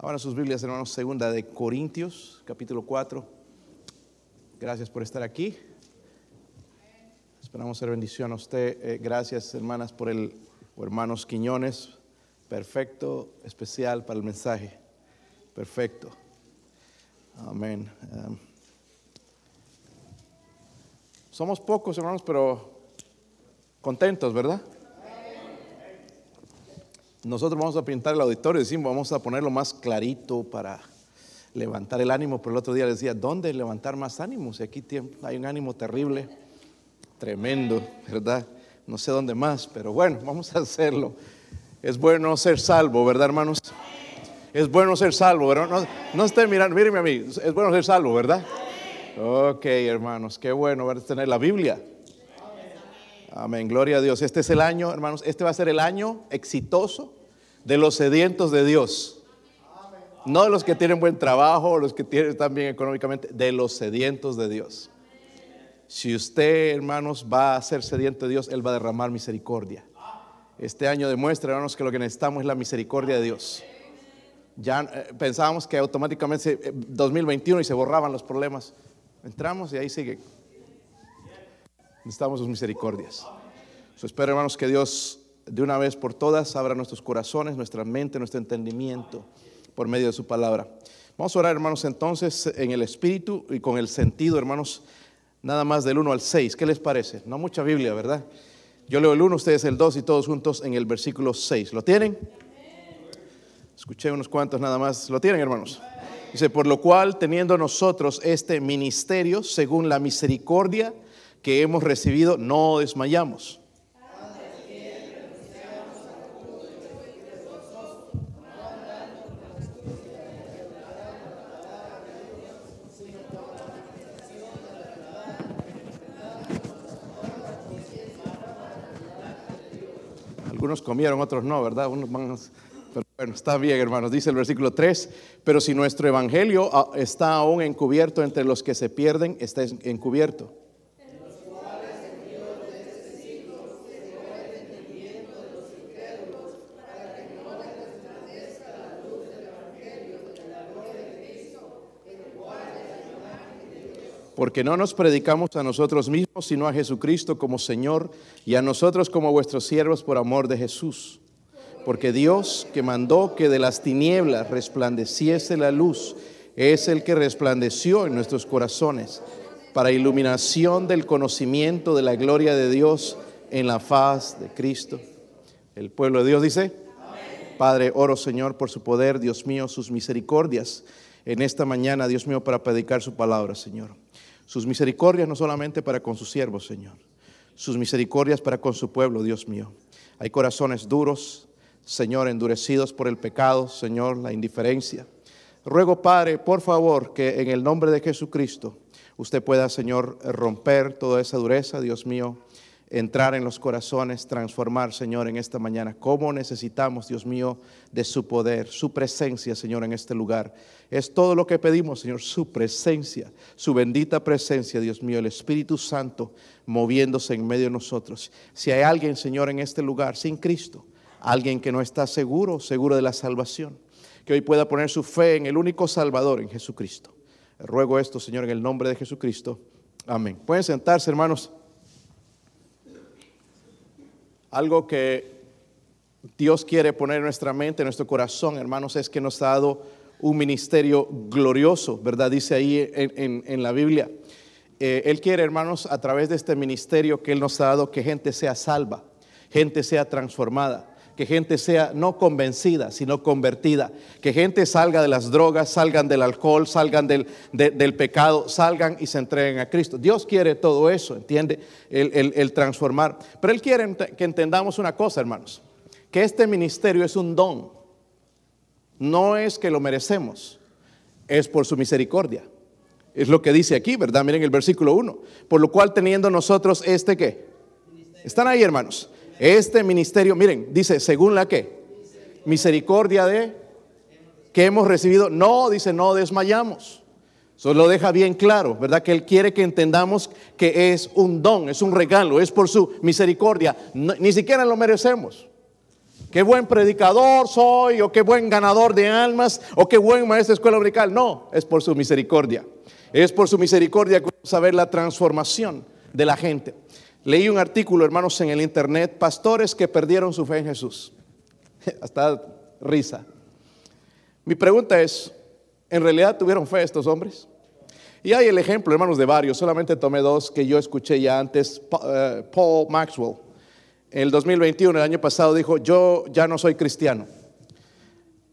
Ahora sus Biblias, hermanos, segunda de Corintios, capítulo 4. Gracias por estar aquí. Esperamos ser bendición a usted. Eh, gracias, hermanas, por el, o hermanos Quiñones. Perfecto, especial para el mensaje. Perfecto. Amén. Somos pocos, hermanos, pero contentos, ¿verdad? Nosotros vamos a pintar el auditorio y decimos, vamos a ponerlo más clarito para levantar el ánimo, pero el otro día les decía, ¿dónde levantar más ánimos? Y aquí hay un ánimo terrible, tremendo, ¿verdad? No sé dónde más, pero bueno, vamos a hacerlo. Es bueno ser salvo, ¿verdad, hermanos? Es bueno ser salvo, ¿verdad? No, no estén mirando, mírenme a mí, es bueno ser salvo, ¿verdad? Ok, hermanos, qué bueno tener la Biblia. Amén, gloria a Dios. Este es el año, hermanos, este va a ser el año exitoso de los sedientos de Dios. No de los que tienen buen trabajo, los que tienen, están bien económicamente, de los sedientos de Dios. Si usted, hermanos, va a ser sediento de Dios, Él va a derramar misericordia. Este año demuestra, hermanos, que lo que necesitamos es la misericordia de Dios. Ya eh, pensábamos que automáticamente 2021 eh, y se borraban los problemas. Entramos y ahí sigue Necesitamos sus misericordias. espero, hermanos, que Dios de una vez por todas abra nuestros corazones, nuestra mente, nuestro entendimiento por medio de su palabra. Vamos a orar, hermanos, entonces en el espíritu y con el sentido, hermanos, nada más del 1 al 6. ¿Qué les parece? No mucha Biblia, ¿verdad? Yo leo el 1, ustedes el 2 y todos juntos en el versículo 6. ¿Lo tienen? Escuché unos cuantos nada más. ¿Lo tienen, hermanos? Dice, por lo cual, teniendo nosotros este ministerio, según la misericordia que hemos recibido, no desmayamos. Algunos comieron, otros no, ¿verdad? Unos pero bueno, está bien, hermanos. Dice el versículo 3, pero si nuestro evangelio ah, está aún encubierto entre los que se pierden, está encubierto porque no nos predicamos a nosotros mismos, sino a Jesucristo como Señor y a nosotros como vuestros siervos por amor de Jesús. Porque Dios que mandó que de las tinieblas resplandeciese la luz, es el que resplandeció en nuestros corazones para iluminación del conocimiento de la gloria de Dios en la faz de Cristo. El pueblo de Dios dice, Padre, oro Señor por su poder, Dios mío, sus misericordias en esta mañana, Dios mío, para predicar su palabra, Señor. Sus misericordias no solamente para con sus siervos, Señor. Sus misericordias para con su pueblo, Dios mío. Hay corazones duros, Señor, endurecidos por el pecado, Señor, la indiferencia. Ruego, Padre, por favor, que en el nombre de Jesucristo usted pueda, Señor, romper toda esa dureza, Dios mío, entrar en los corazones, transformar, Señor, en esta mañana. ¿Cómo necesitamos, Dios mío, de su poder, su presencia, Señor, en este lugar? Es todo lo que pedimos, Señor, su presencia, su bendita presencia, Dios mío, el Espíritu Santo moviéndose en medio de nosotros. Si hay alguien, Señor, en este lugar sin Cristo, alguien que no está seguro, seguro de la salvación, que hoy pueda poner su fe en el único Salvador, en Jesucristo. Ruego esto, Señor, en el nombre de Jesucristo. Amén. Pueden sentarse, hermanos. Algo que Dios quiere poner en nuestra mente, en nuestro corazón, hermanos, es que nos ha dado un ministerio glorioso, ¿verdad? Dice ahí en, la Biblia. Eh, él quiere, hermanos, a través de este ministerio que Él nos ha dado, que gente sea salva, gente sea transformada, que gente sea no convencida, sino convertida, que gente salga de las drogas, salgan del alcohol, salgan del, del pecado, salgan y se entreguen a Cristo. Dios quiere todo eso, ¿entiende? El, transformar. Pero Él quiere que entendamos una cosa, hermanos, que este ministerio es un don. No es que lo merecemos, es por su misericordia. Es lo que dice aquí, ¿verdad? Miren el versículo 1. Por lo cual teniendo nosotros este qué. Están ahí, hermanos este ministerio, miren, dice, según la que, misericordia de que hemos recibido, no, dice, no desmayamos. Eso lo deja bien claro, ¿verdad? Que Él quiere que entendamos que es un don, es un regalo, es por su misericordia. ni siquiera lo merecemos. qué buen predicador soy, o qué buen ganador de almas, o qué buen maestro de escuela dominical. No, es por su misericordia. Es por su misericordia que vamos a ver la transformación de la gente. Leí un artículo, hermanos, en el internet, pastores que perdieron su fe en Jesús. Hasta risa. Mi pregunta es, ¿en realidad tuvieron fe estos hombres? Y hay el ejemplo, hermanos, de varios. Solamente tomé dos que yo escuché ya antes. Eh, Paul Maxwell, en el 2021, el año pasado, dijo, yo ya no soy cristiano.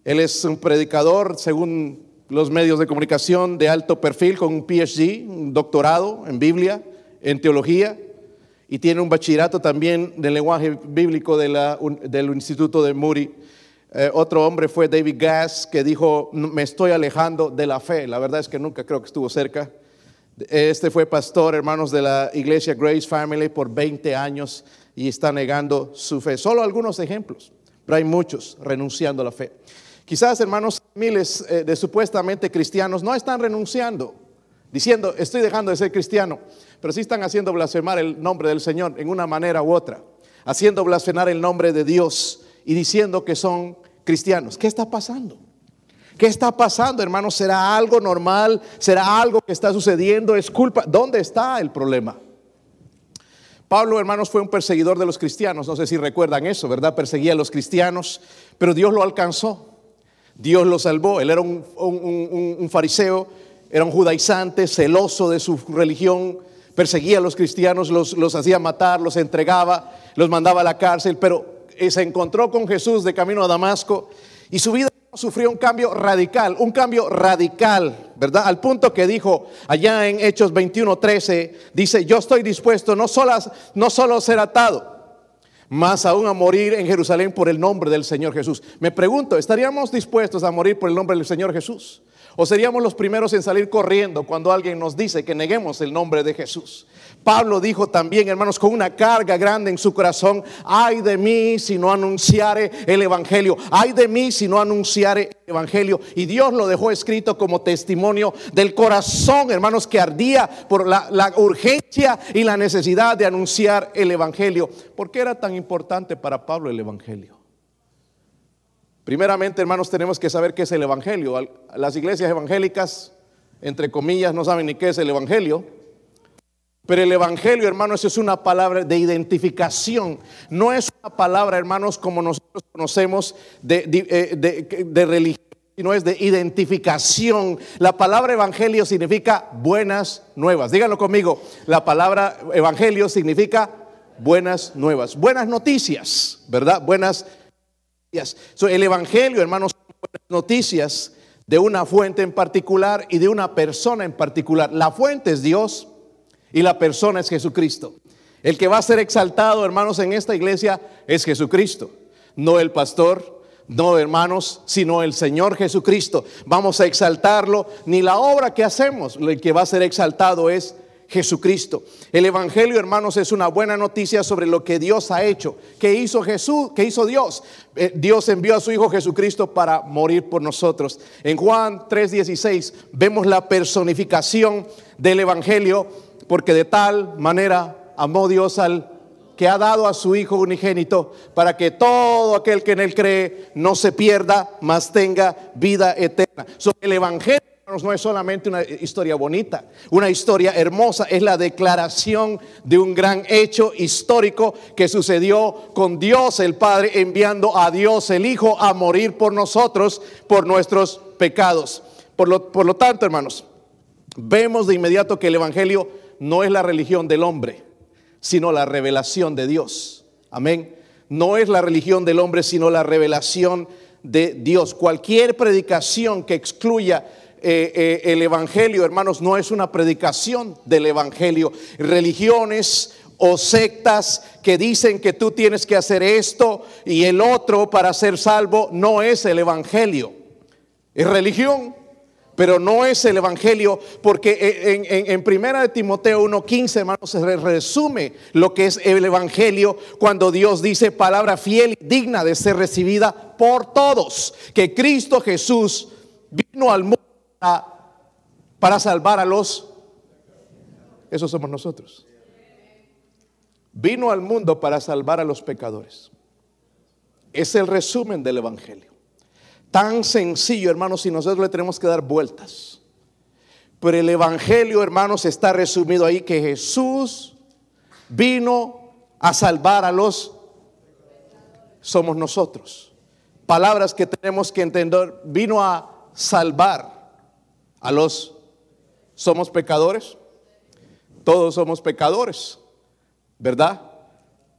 Él es un predicador, según los medios de comunicación, de alto perfil, con un PhD, un doctorado en Biblia, en teología, y tiene un bachillerato también de lenguaje bíblico del Instituto de Moody. Eh, otro hombre fue David Gass, que dijo, me estoy alejando de la fe. La verdad es que nunca creo que estuvo cerca. Este fue pastor, hermanos, de la iglesia Grace Family por 20 años y está negando su fe. Solo algunos ejemplos, pero hay muchos renunciando a la fe. Quizás, hermanos, miles eh, de supuestamente cristianos no están renunciando, diciendo, estoy dejando de ser cristiano, pero sí están haciendo blasfemar el nombre del Señor en una manera u otra, haciendo blasfemar el nombre de Dios y diciendo que son cristianos. ¿Qué está pasando? ¿Qué está pasando, hermanos? ¿Será algo normal? ¿Será algo que está sucediendo? ¿Es culpa? ¿Dónde está el problema? Pablo, hermanos, fue un perseguidor de los cristianos. No sé si recuerdan eso, ¿verdad? Perseguía a los cristianos, pero Dios lo alcanzó. Dios lo salvó. Él era un, fariseo, era un judaizante, celoso de su religión, perseguía a los cristianos, los, los hacía matar, los entregaba, los mandaba a la cárcel, pero se encontró con Jesús de camino a Damasco y su vida sufrió un cambio radical, un cambio radical, ¿verdad? Al punto que dijo allá en Hechos 21:13, dice, yo estoy dispuesto no solo, no solo a ser atado, más aún a morir en Jerusalén por el nombre del Señor Jesús. Me pregunto, ¿estaríamos dispuestos a morir por el nombre del Señor Jesús? ¿O seríamos los primeros en salir corriendo cuando alguien nos dice que neguemos el nombre de Jesús? Pablo dijo también, hermanos, con una carga grande en su corazón, ay de mí si no anunciare el Evangelio, ay de mí si no anunciare el Evangelio. Y Dios lo dejó escrito como testimonio del corazón, hermanos, que ardía por la, la urgencia y la necesidad de anunciar el Evangelio. ¿Por qué era tan importante para Pablo el Evangelio? Primeramente, hermanos, tenemos que saber qué es el Evangelio. Las iglesias evangélicas, entre comillas, no saben ni qué es el Evangelio. Pero el Evangelio, hermanos, es una palabra de identificación. No es una palabra, hermanos, como nosotros conocemos de, eh, religión, sino es de identificación. La palabra Evangelio significa buenas nuevas. Díganlo conmigo. La palabra Evangelio significa buenas nuevas. Buenas noticias, ¿verdad? Buenas noticias el Evangelio, hermanos, son noticias de una fuente en particular y de una persona en particular. La fuente es Dios y la persona es Jesucristo. El que va a ser exaltado, hermanos, en esta iglesia es Jesucristo, no el pastor, no hermanos, sino el Señor Jesucristo. Vamos a exaltarlo, ni la obra que hacemos, el que va a ser exaltado es Jesucristo. El Evangelio, hermanos, es una buena noticia sobre lo que Dios ha hecho. ¿Qué hizo Jesús? ¿Qué hizo Dios? Eh, Dios envió a su Hijo Jesucristo para morir por nosotros. En Juan 3:16 vemos la personificación del Evangelio, porque de tal manera amó Dios al que ha dado a su Hijo unigénito para que todo aquel que en él cree no se pierda, mas tenga vida eterna. el Evangelio no es solamente una historia bonita, una historia hermosa, es la declaración de un gran hecho histórico que sucedió con Dios el Padre enviando a Dios el Hijo a morir por nosotros, por nuestros pecados. Por lo, por lo tanto, hermanos, vemos de inmediato que el Evangelio no es la religión del hombre, sino la revelación de Dios. Amén. No es la religión del hombre, sino la revelación de Dios. Cualquier predicación que excluya eh, eh, el Evangelio, hermanos, no es una predicación del Evangelio. Religiones o sectas que dicen que tú tienes que hacer esto y el otro para ser salvo, no es el Evangelio. Es religión, pero no es el Evangelio, porque en, en, primera de Timoteo 1.15, hermanos, se resume lo que es el Evangelio cuando Dios dice palabra fiel y digna de ser recibida por todos, que Cristo Jesús vino al mundo para salvar a los... Esos somos nosotros. Vino al mundo para salvar a los pecadores. Es el resumen del Evangelio. Tan sencillo, hermanos, si nosotros le tenemos que dar vueltas. Pero el Evangelio, hermanos, está resumido ahí que Jesús vino a salvar a los somos nosotros. Palabras que tenemos que entender. Vino a salvar a los somos pecadores. Todos somos pecadores, ¿verdad?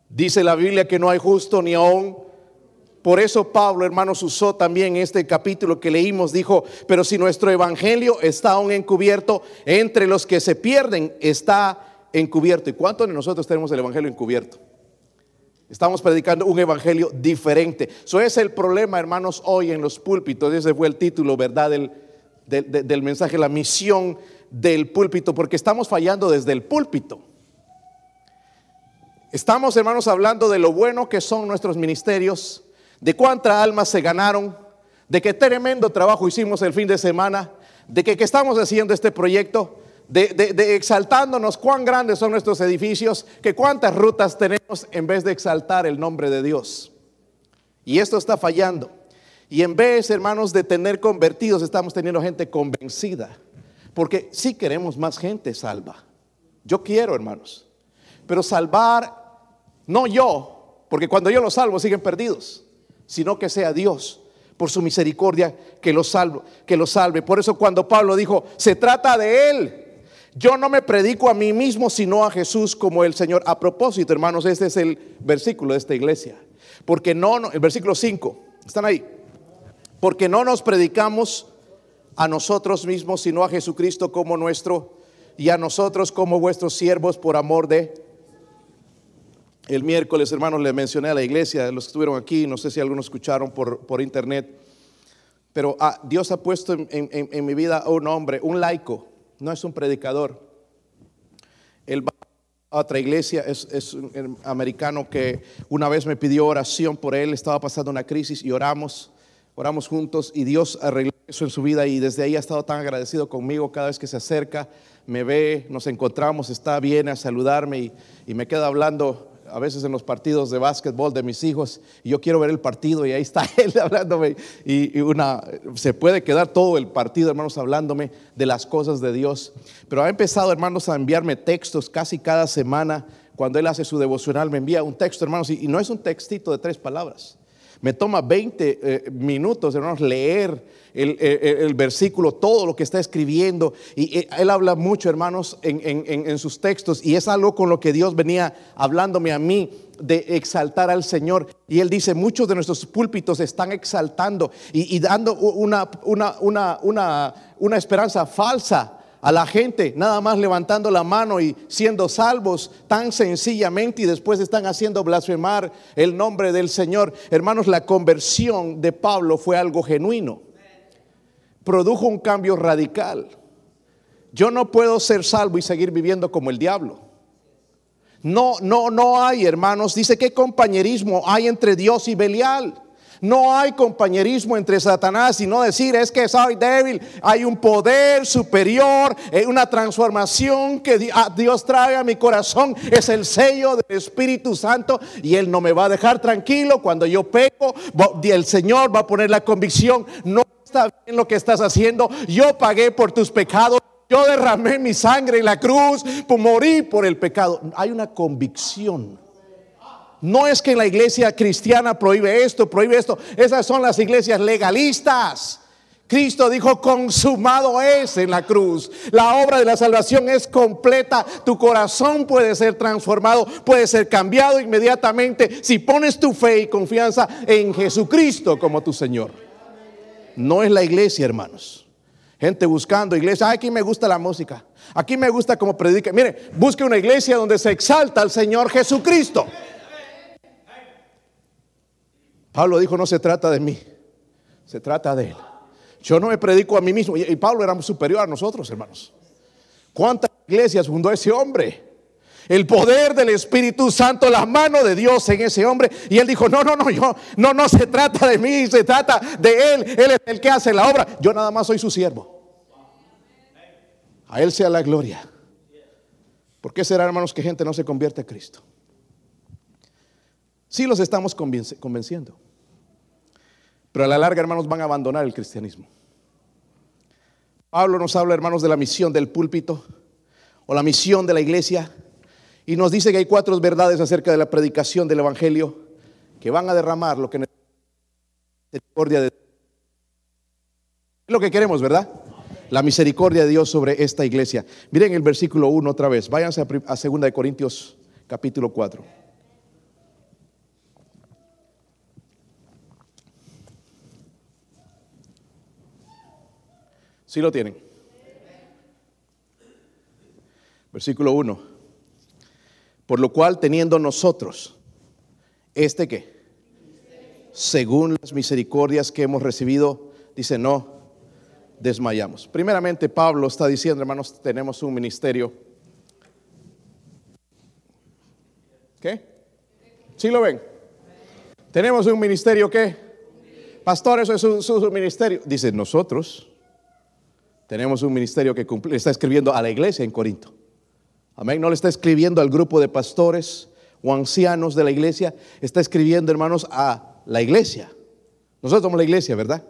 Dice la Biblia que no hay justo ni aún. Por eso Pablo, hermanos, usó también este capítulo que leímos, dijo, pero si nuestro evangelio está aún encubierto, entre los que se pierden está encubierto. ¿Y cuántos de nosotros tenemos el evangelio encubierto? Estamos predicando un evangelio diferente. Eso es el problema, hermanos, hoy en los púlpitos. Ese fue el título, ¿verdad? Del mensaje, la misión del púlpito, porque estamos fallando desde el púlpito. Estamos, hermanos, hablando de lo bueno que son nuestros ministerios, de cuántas almas se ganaron, de qué tremendo trabajo hicimos el fin de semana, de que, estamos haciendo este proyecto, de, de, exaltándonos cuán grandes son nuestros edificios, que cuántas rutas tenemos en vez de exaltar el nombre de Dios. Y esto está fallando. Y en vez, hermanos, de tener convertidos, estamos teniendo gente convencida. Porque sí queremos más gente salva. Yo quiero, hermanos. Pero salvar, no yo, porque cuando yo los salvo siguen perdidos, sino que sea Dios por su misericordia que los que los salve. Por eso cuando Pablo dijo, se trata de él. Yo no me predico a mí mismo, sino a Jesús como el Señor. A propósito, hermanos, este es el versículo de esta iglesia. Porque no, no el versículo 5, están ahí. Porque no nos predicamos a nosotros mismos, sino a Jesucristo como nuestro y a nosotros como vuestros siervos por amor de... El miércoles, hermanos, le mencioné a la iglesia, los que estuvieron aquí, no sé si algunos escucharon por, por internet, pero ah, Dios ha puesto en, mi vida un hombre, un laico, no es un predicador. Él va a otra iglesia, es, es un americano que una vez me pidió oración por él, estaba pasando una crisis y oramos, oramos juntos y Dios arregló eso en su vida y desde ahí ha estado tan agradecido conmigo cada vez que se acerca, me ve, nos encontramos, está bien a saludarme y, me queda hablando a veces en los partidos de básquetbol de mis hijos y yo quiero ver el partido y ahí está él hablándome y, una se puede quedar todo el partido hermanos hablándome de las cosas de Dios. Pero ha empezado hermanos a enviarme textos casi cada semana. Cuando él hace su devocional me envía un texto hermanos y no es un textito de tres palabras me toma 20 eh, minutos, hermanos, leer el, versículo, todo lo que está escribiendo. Y eh, él habla mucho, hermanos, en, sus textos. Y es algo con lo que Dios venía hablándome a mí de exaltar al Señor. Y él dice, muchos de nuestros púlpitos están exaltando y, dando una, una, una esperanza falsa a la gente nada más levantando la mano y siendo salvos tan sencillamente y después están haciendo blasfemar el nombre del Señor. Hermanos, la conversión de Pablo fue algo genuino. Produjo un cambio radical. Yo no puedo ser salvo y seguir viviendo como el diablo. No, no, no hay, hermanos. Dice, ¿qué compañerismo hay entre Dios y Belial? No hay compañerismo entre Satanás y no decir es que soy débil. Hay un poder superior, eh, una transformación que ah, Dios trae a mi corazón. Es el sello del Espíritu Santo y Él no me va a dejar tranquilo cuando yo peco. El Señor va a poner la convicción. No está bien lo que estás haciendo. Yo pagué por tus pecados. Yo derramé mi sangre en la cruz, morí por el pecado. Hay una convicción no es que la iglesia cristiana prohíbe esto, prohíbe esto. Esas son las iglesias legalistas. Cristo dijo, consumado es en la cruz. La obra de la salvación es completa. Tu corazón puede ser transformado, puede ser cambiado inmediatamente si pones tu fe y confianza en Jesucristo como tu Señor. No es la iglesia, hermanos. Gente buscando iglesia. aquí me gusta la música. Aquí me gusta como predica. Mire, busque una iglesia donde se exalta al Señor Jesucristo. Pablo dijo, no se trata de mí, se trata de él. Yo no me predico a mí mismo. Y Pablo era superior a nosotros, hermanos. ¿Cuántas iglesias fundó ese hombre? El poder del Espíritu Santo, la mano de Dios en ese hombre. Y él dijo, no, no, no, yo, no, no se trata de mí, se trata de él. Él es el que hace la obra. Yo nada más soy su siervo. A él sea la gloria. ¿Por qué será, hermanos, que gente no se convierte a Cristo? Sí los estamos convenciendo. Pero a la larga, hermanos, van a abandonar el cristianismo. Pablo nos habla, hermanos, de la misión del púlpito o la misión de la iglesia y nos dice que hay cuatro verdades acerca de la predicación del Evangelio que van a derramar lo que misericordia de Es lo que queremos, ¿verdad? La misericordia de Dios sobre esta iglesia. Miren el versículo 1 otra vez. Váyanse a 2 de Corintios capítulo 4. ¿Sí lo tienen? Versículo 1. Por lo cual teniendo nosotros este que según las misericordias que hemos recibido, dice, no desmayamos. Primeramente, Pablo está diciendo, hermanos, tenemos un ministerio. ¿Qué? ¿Sí lo ven? Tenemos un ministerio ¿qué? Pastor, eso es su, ministerio. Dice, nosotros tenemos un ministerio que cumple. Está escribiendo a la iglesia en Corinto. Amén. No le está escribiendo al grupo de pastores o ancianos de la iglesia. Está escribiendo, hermanos, a la iglesia. Nosotros somos la iglesia, ¿verdad?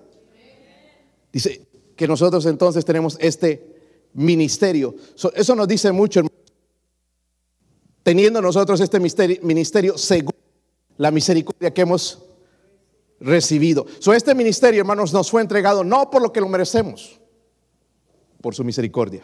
Dice que nosotros entonces tenemos este ministerio. eso nos dice mucho, teniendo nosotros este ministerio según la misericordia que hemos recibido. So, este ministerio, hermanos, nos fue entregado no por lo que lo merecemos, por su misericordia.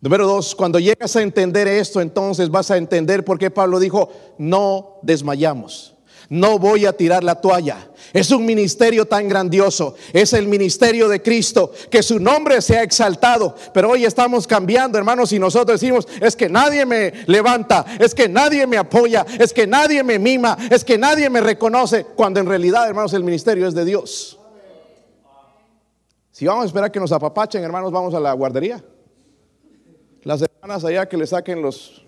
Número dos, cuando llegas a entender esto, entonces vas a entender por qué Pablo dijo, no desmayamos. No voy a tirar la toalla. Es un ministerio tan grandioso. Es el ministerio de Cristo. Que su nombre sea exaltado. Pero hoy estamos cambiando, hermanos, y nosotros decimos, es que nadie me levanta, es que nadie me apoya, es que nadie me mima, es que nadie me reconoce. Cuando en realidad, hermanos, el ministerio es de Dios. Si vamos a esperar que nos apapachen, hermanos, vamos a la guardería. Las hermanas allá que le saquen los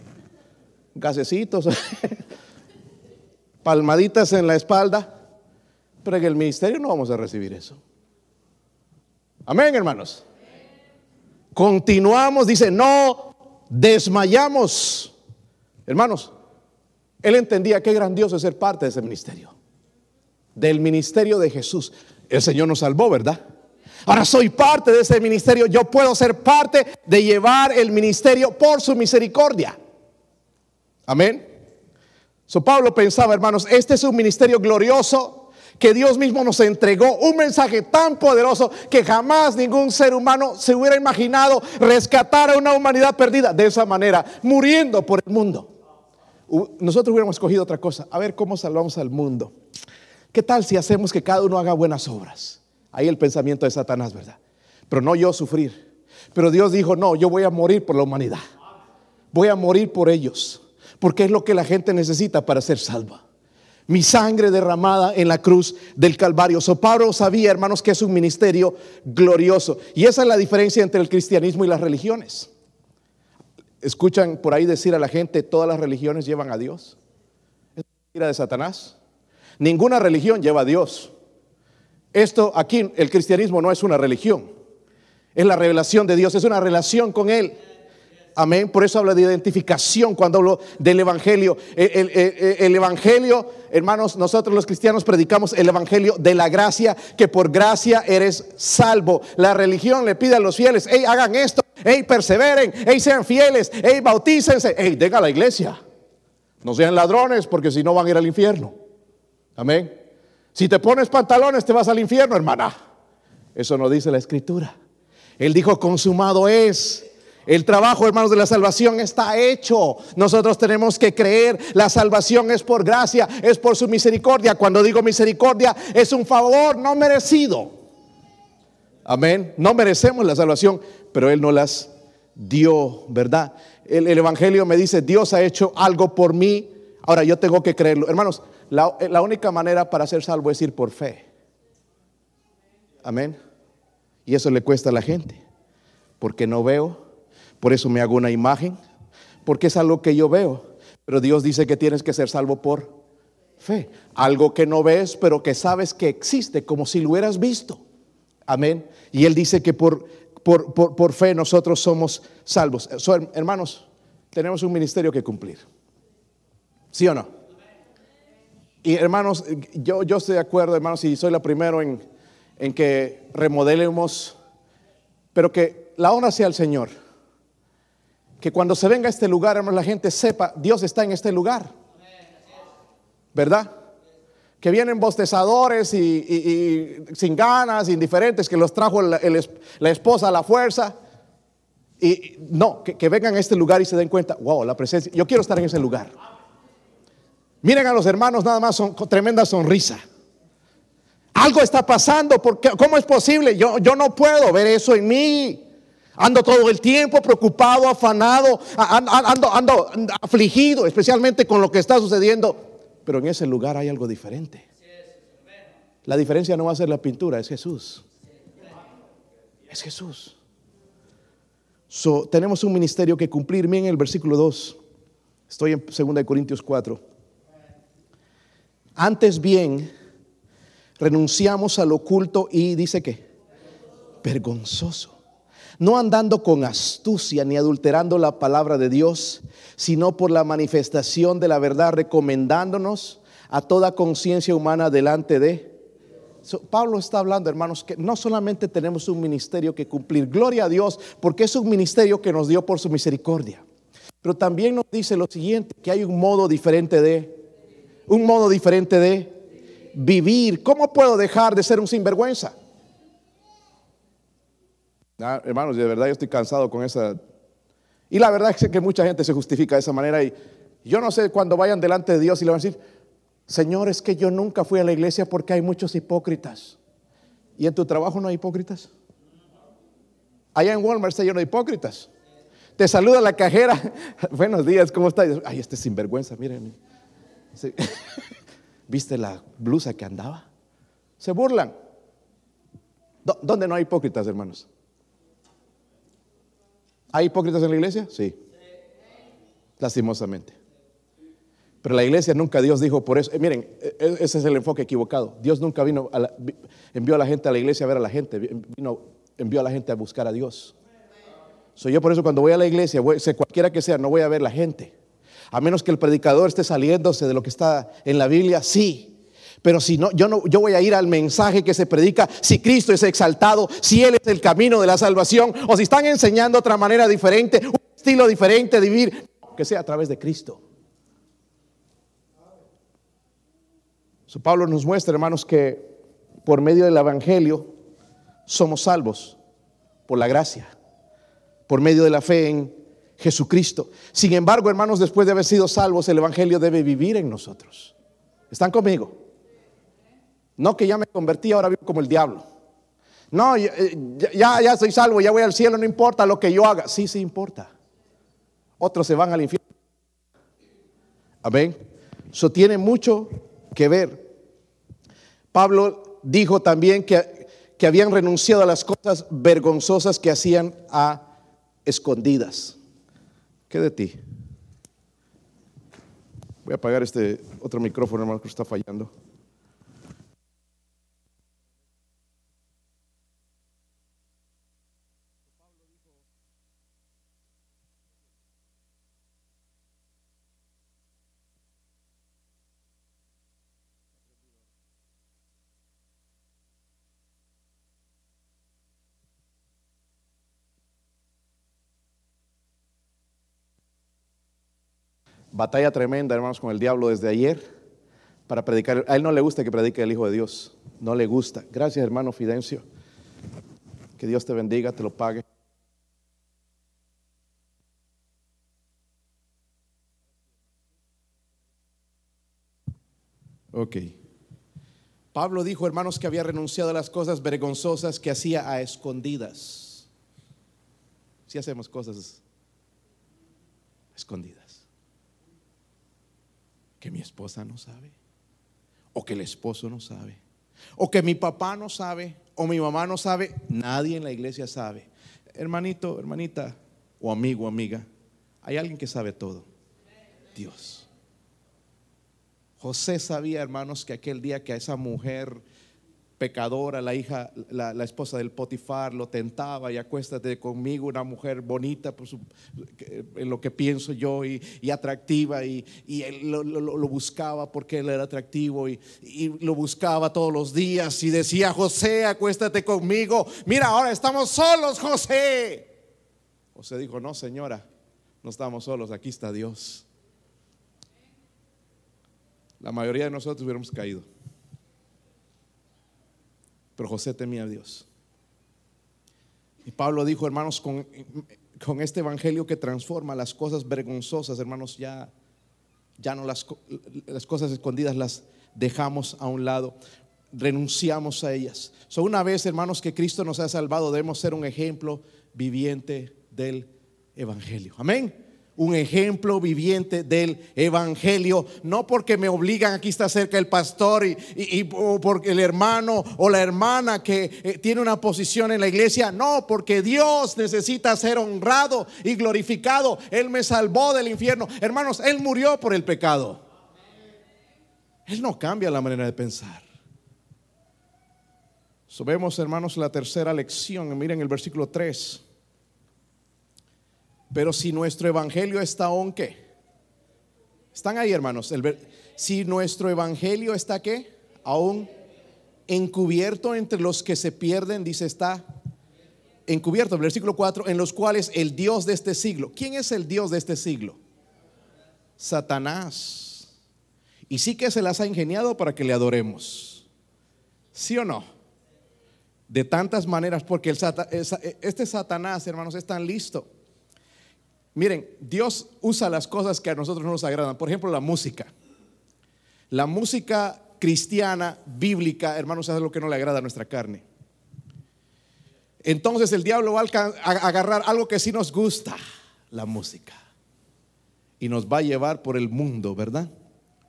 gasecitos. palmaditas en la espalda, pero en el ministerio no vamos a recibir eso. Amén, hermanos. Continuamos, dice, no desmayamos. Hermanos, él entendía qué grandioso es ser parte de ese ministerio, del ministerio de Jesús. El Señor nos salvó, ¿verdad? Ahora soy parte de ese ministerio, yo puedo ser parte de llevar el ministerio por su misericordia. Amén. So Pablo pensaba, hermanos, este es un ministerio glorioso que Dios mismo nos entregó, un mensaje tan poderoso que jamás ningún ser humano se hubiera imaginado rescatar a una humanidad perdida de esa manera, muriendo por el mundo. Nosotros hubiéramos escogido otra cosa, a ver cómo salvamos al mundo. ¿Qué tal si hacemos que cada uno haga buenas obras? Ahí el pensamiento de Satanás, ¿verdad? Pero no yo sufrir. Pero Dios dijo, no, yo voy a morir por la humanidad. Voy a morir por ellos porque es lo que la gente necesita para ser salva. Mi sangre derramada en la cruz del Calvario. So Pablo sabía, hermanos, que es un ministerio glorioso. Y esa es la diferencia entre el cristianismo y las religiones. Escuchan por ahí decir a la gente, todas las religiones llevan a Dios. Es mentira de Satanás. Ninguna religión lleva a Dios. Esto aquí, el cristianismo no es una religión. Es la revelación de Dios, es una relación con Él. Amén. Por eso habla de identificación cuando hablo del Evangelio. El, Evangelio, hermanos, nosotros los cristianos predicamos el Evangelio de la gracia, que por gracia eres salvo. La religión le pide a los fieles, hey, hagan esto, hey, perseveren, hey, sean fieles, hey, bautícense, hey, den a la iglesia. No sean ladrones, porque si no van a ir al infierno. Amén. Si te pones pantalones, te vas al infierno, hermana. Eso no dice la escritura. Él dijo, consumado es. El trabajo, hermanos, de la salvación está hecho. Nosotros tenemos que creer, la salvación es por gracia, es por su misericordia. Cuando digo misericordia, es un favor no merecido. Amén. No merecemos la salvación, pero Él no las dio, ¿verdad? El, Evangelio me dice, Dios ha hecho algo por mí. Ahora yo tengo que creerlo. Hermanos, la, la única manera para ser salvo es ir por fe. Amén. Y eso le cuesta a la gente, porque no veo por eso me hago una imagen, porque es algo que yo veo. Pero Dios dice que tienes que ser salvo por fe. Algo que no ves, pero que sabes que existe, como si lo hubieras visto. Amén. Y Él dice que por, por, por, fe nosotros somos salvos. hermanos, tenemos un ministerio que cumplir. ¿Sí o no? Y hermanos, yo, yo estoy de acuerdo, hermanos, y soy la primero en, en que remodelemos, pero que la honra sea al Señor. Que cuando se venga a este lugar, hermanos, la gente sepa, Dios está en este lugar. ¿Verdad? Que vienen bostezadores y, sin ganas, indiferentes, que los trajo la esposa a la fuerza. Y no, que, que vengan a este lugar y se den cuenta, wow, la presencia, yo quiero estar en ese lugar. Miren a los hermanos nada más son, con tremenda sonrisa. Algo está pasando, porque ¿cómo es posible? Yo, yo no puedo ver eso en mí. Ando todo el tiempo preocupado, afanado, a- an- ando, ando afligido, especialmente con lo que está sucediendo. Pero en ese lugar hay algo diferente. La diferencia no va a ser la pintura, es Jesús. Es Jesús. So, tenemos un ministerio que cumplir. Miren el versículo 2. Estoy en 2 Corintios 4. Antes bien, renunciamos al oculto y dice que vergonzoso. No andando con astucia ni adulterando la palabra de Dios, sino por la manifestación de la verdad, recomendándonos a toda conciencia humana delante de Pablo está hablando, hermanos, que no solamente tenemos un ministerio que cumplir, gloria a Dios, porque es un ministerio que nos dio por su misericordia. Pero también nos dice lo siguiente, que hay un modo diferente de, un modo diferente de vivir. ¿Cómo puedo dejar de ser un sinvergüenza? Ah, hermanos, de verdad yo estoy cansado con esa... Y la verdad es que mucha gente se justifica de esa manera y yo no sé cuando vayan delante de Dios y le van a decir, Señor, es que yo nunca fui a la iglesia porque hay muchos hipócritas. ¿Y en tu trabajo no hay hipócritas? Allá en Walmart está lleno de hipócritas. Te saluda la cajera. Buenos días, ¿cómo estás? Ay, este sinvergüenza, miren. ¿Viste la blusa que andaba? Se burlan. ¿Dó- ¿Dónde no hay hipócritas, hermanos? ¿Hay hipócritas en la iglesia? Sí. Lastimosamente. Pero la iglesia nunca Dios dijo por eso. eh, miren, eh, eh, ese es el enfoque equivocado. Dios nunca vino a la- vi- envió a la gente a la iglesia a ver a la gente, vi- vino, envió a la gente a buscar a Dios. Soy yo por eso cuando voy a la iglesia, voy- cualquiera que sea, no voy a ver la gente. A menos que el predicador esté saliéndose de lo que está en la Biblia, sí. Pero si no, yo no, yo voy a ir al mensaje que se predica. Si Cristo es exaltado, si Él es el camino de la salvación, o si están enseñando otra manera diferente, un estilo diferente de vivir, que sea a través de Cristo. So, Pablo nos muestra, hermanos, que por medio del Evangelio somos salvos por la gracia, por medio de la fe en Jesucristo. Sin embargo, hermanos, después de haber sido salvos, el Evangelio debe vivir en nosotros. ¿Están conmigo? No que ya me convertí, ahora vivo como el diablo. No, ya, ya, ya soy salvo, ya voy al cielo, no importa lo que yo haga. Sí, sí importa. Otros se van al infierno. Amén. Eso tiene mucho que ver. Pablo dijo también que, que habían renunciado a las cosas vergonzosas que hacían a escondidas. ¿Qué de ti? Voy a apagar este otro micrófono, hermano, está fallando. Batalla tremenda, hermanos, con el diablo desde ayer para predicar. A él no le gusta que predique el Hijo de Dios. No le gusta. Gracias, hermano Fidencio. Que Dios te bendiga, te lo pague. Ok. Pablo dijo, hermanos, que había renunciado a las cosas vergonzosas que hacía a escondidas. Si hacemos cosas escondidas. Que mi esposa no sabe. O que el esposo no sabe. O que mi papá no sabe. O mi mamá no sabe. Nadie en la iglesia sabe. Hermanito, hermanita. O amigo, amiga. Hay alguien que sabe todo. Dios. José sabía, hermanos, que aquel día que a esa mujer pecadora, la hija, la, esposa del Potifar, lo tentaba y acuéstate conmigo, una mujer bonita en lo que pienso yo y, atractiva y, él lo, buscaba porque él era atractivo y lo buscaba todos los días y decía, José, acuéstate conmigo, mira, ahora estamos solos, José. José dijo, no, señora, no estamos solos, aquí está Dios. La mayoría de nosotros hubiéramos caído. Pero José temía a Dios. Y Pablo dijo, hermanos, con, este evangelio que transforma las cosas vergonzosas, hermanos, ya, ya no las, las cosas escondidas las dejamos a un lado, renunciamos a ellas. So, una vez, hermanos, que Cristo nos ha salvado, debemos ser un ejemplo viviente del evangelio. Amén. Un ejemplo viviente del evangelio, no porque me obligan, aquí está cerca el pastor y, y- o porque el hermano o la hermana que eh, tiene una posición en la iglesia, no, porque Dios necesita ser honrado y glorificado. Él me salvó del infierno. Hermanos, Él murió por el pecado. Él no cambia la manera de pensar. So, hermanos, la tercera lección. Miren el versículo 3. Pero si nuestro evangelio está aún qué? Están ahí, hermanos. El si nuestro evangelio está qué? Aún encubierto entre los que se pierden, dice está encubierto, versículo 4, en los cuales el Dios de este siglo. ¿Quién es el Dios de este siglo? Satanás. Y sí que se las ha ingeniado para que le adoremos. ¿Sí o no? De tantas maneras, porque el este Satanás, hermanos, es tan listo. Miren, Dios usa las cosas que a nosotros no nos agradan. Por ejemplo, la música. La música cristiana, bíblica, hermanos, es lo que no le agrada a nuestra carne. Entonces el diablo va a agarrar algo que sí nos gusta, la música. Y nos va a llevar por el mundo, ¿verdad?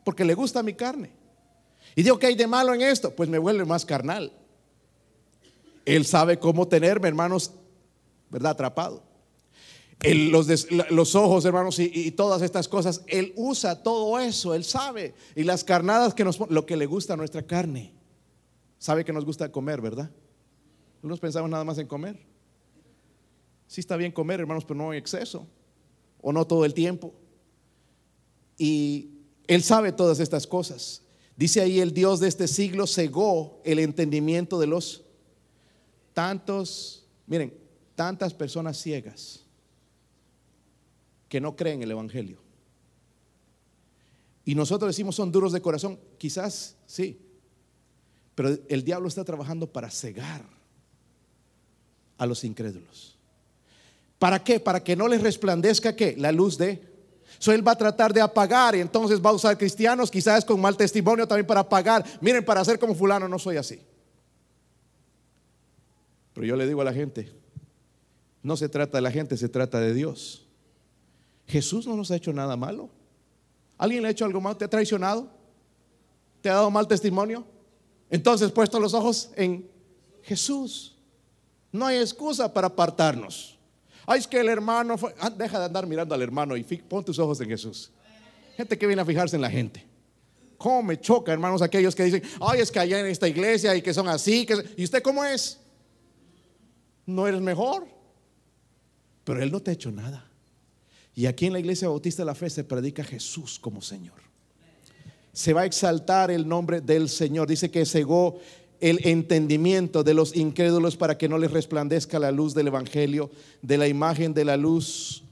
Porque le gusta mi carne. Y digo, ¿qué hay de malo en esto? Pues me vuelve más carnal. Él sabe cómo tenerme, hermanos, ¿verdad? Atrapado. Los, ojos, hermanos, y, todas estas cosas. Él usa todo eso, Él sabe. Y las carnadas que nos lo que le gusta a nuestra carne. Sabe que nos gusta comer, ¿verdad? No nos pensamos nada más en comer. Sí está bien comer, hermanos, pero no en exceso. O no todo el tiempo. Y Él sabe todas estas cosas. Dice ahí el Dios de este siglo cegó el entendimiento de los tantos, miren, tantas personas ciegas que no creen el Evangelio. Y nosotros decimos son duros de corazón, quizás sí, pero el diablo está trabajando para cegar a los incrédulos. ¿Para qué? Para que no les resplandezca qué? La luz de... So, él va a tratar de apagar y entonces va a usar cristianos quizás con mal testimonio también para apagar. Miren, para ser como fulano no soy así. Pero yo le digo a la gente, no se trata de la gente, se trata de Dios. Jesús no nos ha hecho nada malo. ¿Alguien le ha hecho algo malo? ¿Te ha traicionado? ¿Te ha dado mal testimonio? Entonces, puesto los ojos en Jesús. No hay excusa para apartarnos. Ay, es que el hermano fue. Ah, deja de andar mirando al hermano y pon tus ojos en Jesús. Gente que viene a fijarse en la gente. ¿Cómo me choca, hermanos, aquellos que dicen, ay, es que allá en esta iglesia y que son así? Que... ¿Y usted cómo es? No eres mejor. Pero Él no te ha hecho nada. Y aquí en la iglesia bautista de la fe se predica Jesús como Señor. Se va a exaltar el nombre del Señor. Dice que cegó el entendimiento de los incrédulos para que no les resplandezca la luz del Evangelio, de la imagen de la luz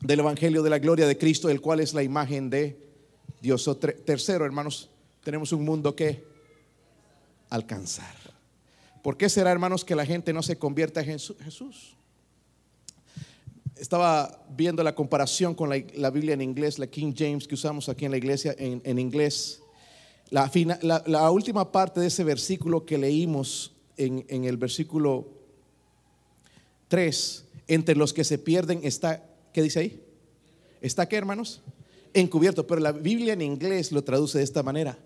del Evangelio de la gloria de Cristo, el cual es la imagen de Dios. Tre- tercero, hermanos, tenemos un mundo que alcanzar. ¿Por qué será, hermanos, que la gente no se convierta en Jesús? Estaba viendo la comparación con la, la Biblia en inglés, la King James que usamos aquí en la iglesia en, en inglés. La, fina- la- última parte de ese versículo que leímos en, en el versículo 3, entre los que se pierden está, ¿qué dice ahí? ¿Está qué, hermanos? Encubierto, pero la Biblia en inglés lo traduce de esta manera.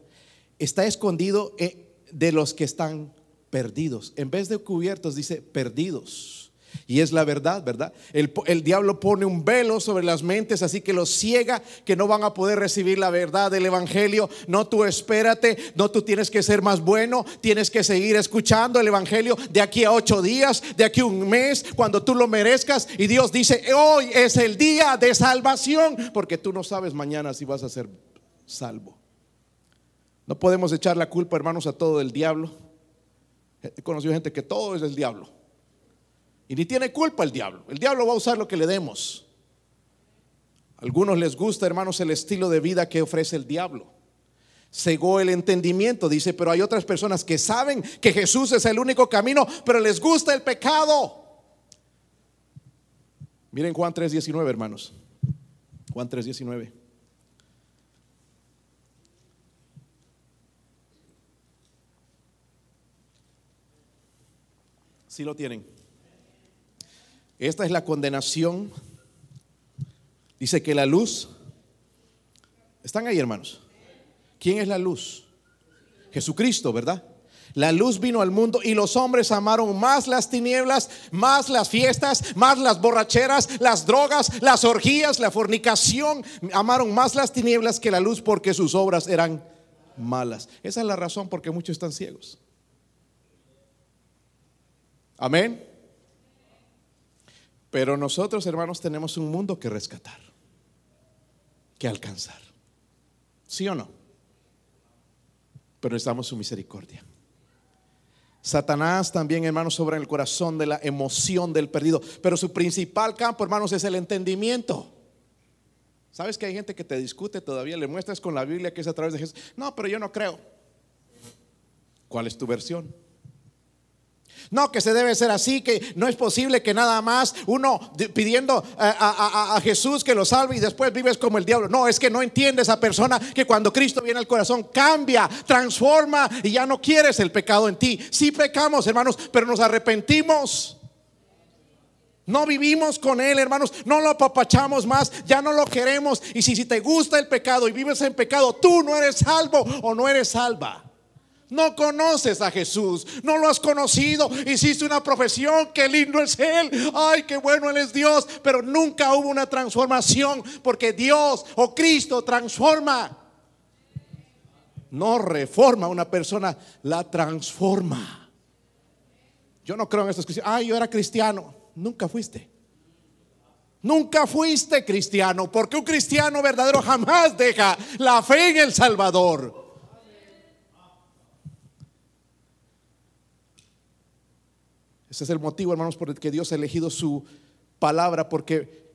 Está escondido eh, de los que están perdidos. En vez de cubiertos dice perdidos. Y es la verdad, ¿verdad? El, diablo pone un velo sobre las mentes, así que los ciega, que no van a poder recibir la verdad del Evangelio. No tú espérate, no tú tienes que ser más bueno, tienes que seguir escuchando el Evangelio de aquí a ocho días, de aquí a un mes, cuando tú lo merezcas. Y Dios dice, hoy es el día de salvación, porque tú no sabes mañana si vas a ser salvo. No podemos echar la culpa, hermanos, a todo el diablo. He conocido gente que todo es el diablo. Y ni tiene culpa el diablo. El diablo va a usar lo que le demos. A algunos les gusta, hermanos, el estilo de vida que ofrece el diablo. Cegó el entendimiento, dice, pero hay otras personas que saben que Jesús es el único camino, pero les gusta el pecado. Miren Juan 3:19, hermanos. Juan 3:19. Si lo tienen. Esta es la condenación. Dice que la luz. ¿Están ahí, hermanos? ¿Quién es la luz? Jesucristo, ¿verdad? La luz vino al mundo y los hombres amaron más las tinieblas, más las fiestas, más las borracheras, las drogas, las orgías, la fornicación. Amaron más las tinieblas que la luz porque sus obras eran malas. Esa es la razón por que muchos están ciegos. Amén. Pero nosotros, hermanos, tenemos un mundo que rescatar, que alcanzar. ¿Sí o no? Pero necesitamos su misericordia. Satanás también, hermanos, sobra en el corazón de la emoción del perdido. Pero su principal campo, hermanos, es el entendimiento. ¿Sabes que hay gente que te discute todavía? Le muestras con la Biblia que es a través de Jesús. No, pero yo no creo. ¿Cuál es tu versión? No, que se debe ser así, que no es posible que nada más uno pidiendo a, Jesús que lo salve y después vives como el diablo. No, es que no entiende esa persona que cuando Cristo viene al corazón cambia, transforma y ya no quieres el pecado en ti. Sí pecamos, hermanos, pero nos arrepentimos. No vivimos con Él, hermanos. No lo apapachamos más. Ya no lo queremos. Y si, si te gusta el pecado y vives en pecado, tú no eres salvo o no eres salva. No conoces a Jesús, no lo has conocido, hiciste una profesión, qué lindo es Él, ay, qué bueno Él es Dios, pero nunca hubo una transformación porque Dios o Cristo transforma. No reforma a una persona, la transforma. Yo no creo en estos cristianos, ay, yo era cristiano, nunca fuiste. Nunca fuiste cristiano, porque un cristiano verdadero jamás deja la fe en el Salvador. Ese es el motivo, hermanos, por el que Dios ha elegido su palabra, porque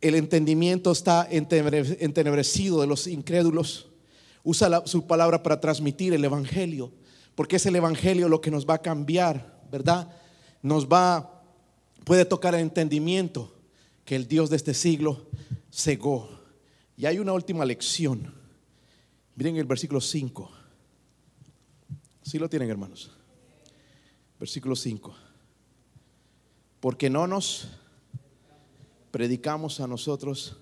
el entendimiento está entenebrecido de los incrédulos. Usa su palabra para transmitir el Evangelio, porque es el Evangelio lo que nos va a cambiar, ¿verdad? Nos va, puede tocar el entendimiento que el Dios de este siglo cegó. Y hay una última lección. Miren el versículo 5. Si lo tienen, hermanos. Versículo 5 porque no nos predicamos a nosotros.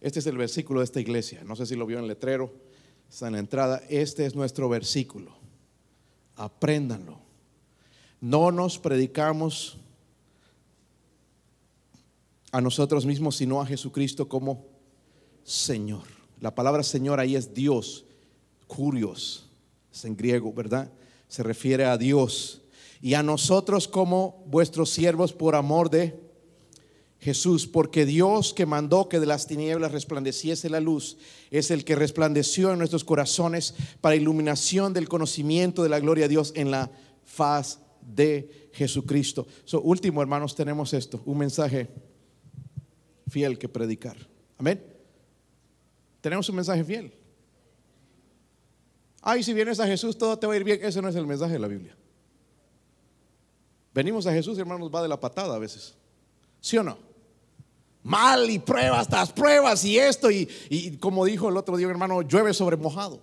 Este es el versículo de esta iglesia. No sé si lo vio en el letrero, está en la entrada. Este es nuestro versículo. Apréndanlo. No nos predicamos a nosotros mismos, sino a Jesucristo como Señor. La palabra Señor ahí es Dios, curios, es en griego, ¿verdad? Se refiere a Dios y a nosotros como vuestros siervos por amor de Jesús, porque Dios que mandó que de las tinieblas resplandeciese la luz, es el que resplandeció en nuestros corazones para iluminación del conocimiento de la gloria de Dios en la faz de Jesucristo. Último, hermanos, tenemos esto, un mensaje fiel que predicar. Amén. Tenemos un mensaje fiel. Ay, si vienes a Jesús, todo te va a ir bien. Ese no es el mensaje de la Biblia. Venimos a Jesús hermanos va de la patada a veces. ¿Sí o no? Mal y pruebas tras pruebas y esto y, y como dijo el otro día hermano, llueve sobre mojado.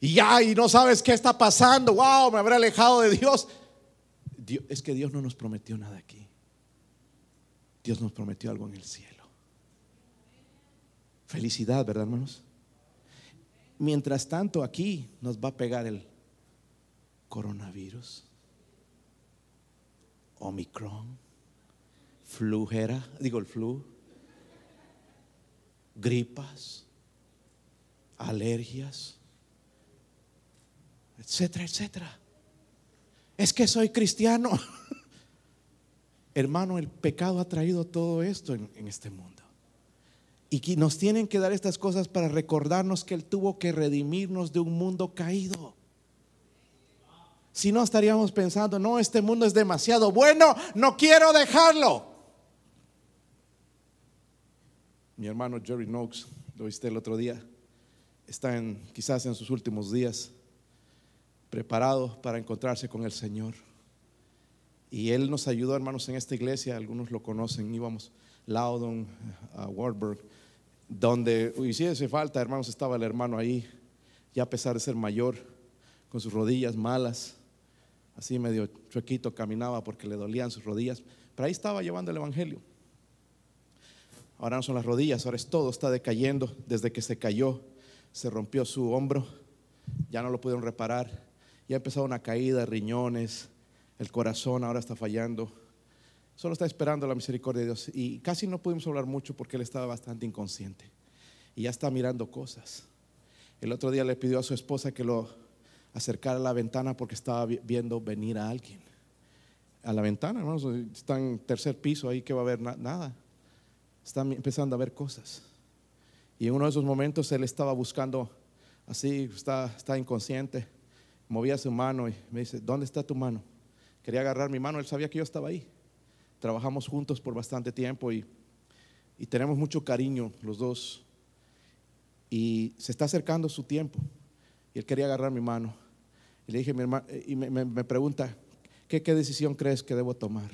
Y ya, y no sabes qué está pasando. Wow, me habré alejado de Dios. Dios. Es que Dios no nos prometió nada aquí. Dios nos prometió algo en el cielo. Felicidad, ¿verdad, hermanos? Mientras tanto, aquí nos va a pegar el coronavirus. Omicron, flujera, digo el flu, gripas, alergias, etcétera, etcétera. Es que soy cristiano. Hermano, el pecado ha traído todo esto en, en este mundo. Y nos tienen que dar estas cosas para recordarnos que Él tuvo que redimirnos de un mundo caído. Si no estaríamos pensando, no, este mundo es demasiado bueno, no quiero dejarlo. Mi hermano Jerry Knox, lo viste el otro día, está en, quizás en sus últimos días, preparado para encontrarse con el Señor. Y él nos ayudó, hermanos, en esta iglesia, algunos lo conocen, íbamos Loudon, a Warburg, donde, hace falta, hermanos, estaba el hermano ahí, ya a pesar de ser mayor, con sus rodillas malas, así medio chuequito caminaba porque le dolían sus rodillas, pero ahí estaba llevando el Evangelio. Ahora no son las rodillas, ahora es todo, está decayendo. Desde que se cayó, se rompió su hombro, ya no lo pudieron reparar, ya empezó una caída, riñones, el corazón ahora está fallando. Solo está esperando la misericordia de Dios. Y casi no pudimos hablar mucho porque él estaba bastante inconsciente. Y ya está mirando cosas. El otro día le pidió a su esposa que lo acercara a la ventana porque estaba viendo venir a alguien. A la ventana, hermanos, está en tercer piso ahí que va a haber nada. Está empezando a ver cosas. Y en uno de esos momentos él estaba buscando, así, está, está inconsciente, movía su mano y me dice, ¿dónde está tu mano? Quería agarrar mi mano, él sabía que yo estaba ahí. Trabajamos juntos por bastante tiempo y, y tenemos mucho cariño los dos. Y se está acercando su tiempo. Y él quería agarrar mi mano. Y le dije, mi hermano, y me, me, pregunta, ¿qué, ¿qué decisión crees que debo tomar?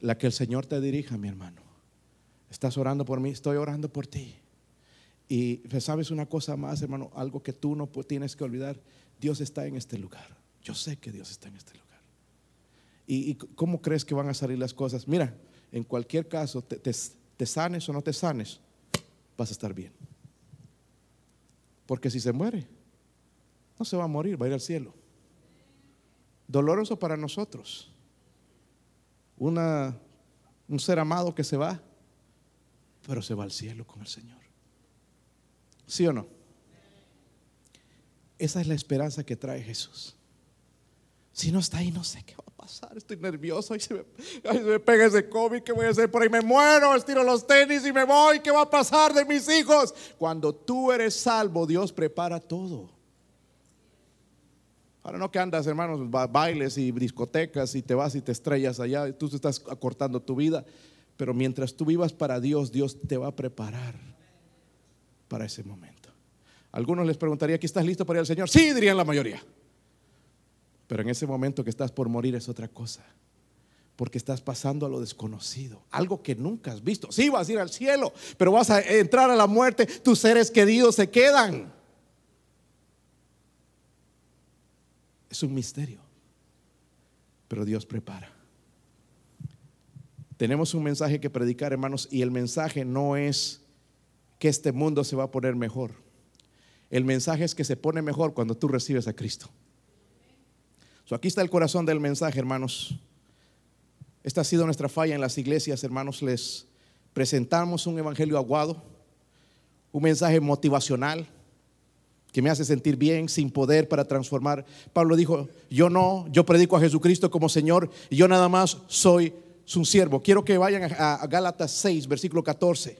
La que el Señor te dirija, mi hermano. Estás orando por mí, estoy orando por ti. Y pues, sabes una cosa más, hermano, algo que tú no tienes que olvidar, Dios está en este lugar. Yo sé que Dios está en este lugar. ¿Y, y cómo crees que van a salir las cosas? Mira, en cualquier caso, te, te, te sanes o no te sanes, vas a estar bien. Porque si se muere, no se va a morir, va a ir al cielo. Doloroso para nosotros. Una, un ser amado que se va, pero se va al cielo con el Señor. ¿Sí o no? Esa es la esperanza que trae Jesús. Si no está ahí, no sé qué va a pasar. Estoy nervioso. Ahí se me, ahí se me pega ese COVID. ¿Qué voy a hacer? Por ahí me muero. Estiro los tenis y me voy. ¿Qué va a pasar de mis hijos? Cuando tú eres salvo, Dios prepara todo. Ahora no que andas, hermanos, bailes y discotecas y te vas y te estrellas allá. Tú estás acortando tu vida. Pero mientras tú vivas para Dios, Dios te va a preparar para ese momento. Algunos les preguntaría, ¿aquí estás listo para ir al Señor? Sí, dirían la mayoría. Pero en ese momento que estás por morir es otra cosa. Porque estás pasando a lo desconocido, algo que nunca has visto. Sí, vas a ir al cielo, pero vas a entrar a la muerte, tus seres queridos se quedan. Es un misterio, pero Dios prepara. Tenemos un mensaje que predicar, hermanos, y el mensaje no es que este mundo se va a poner mejor. El mensaje es que se pone mejor cuando tú recibes a Cristo. So, aquí está el corazón del mensaje, hermanos. Esta ha sido nuestra falla en las iglesias, hermanos. Les presentamos un evangelio aguado, un mensaje motivacional que me hace sentir bien sin poder para transformar. Pablo dijo, yo no, yo predico a Jesucristo como Señor y yo nada más soy su siervo. Quiero que vayan a, Gálatas 6, versículo 14.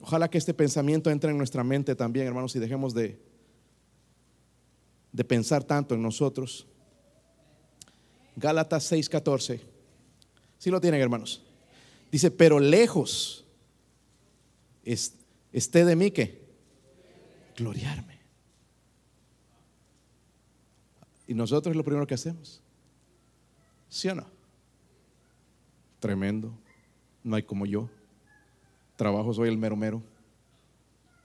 Ojalá que este pensamiento entre en nuestra mente también, hermanos, y dejemos de, de pensar tanto en nosotros. Gálatas 6, 14. Si lo tienen, hermanos. Dice, pero lejos es, esté de mí que gloriarme. Y nosotros es lo primero que hacemos. ¿Sí o no? Tremendo. No hay como yo. Trabajo soy el mero mero.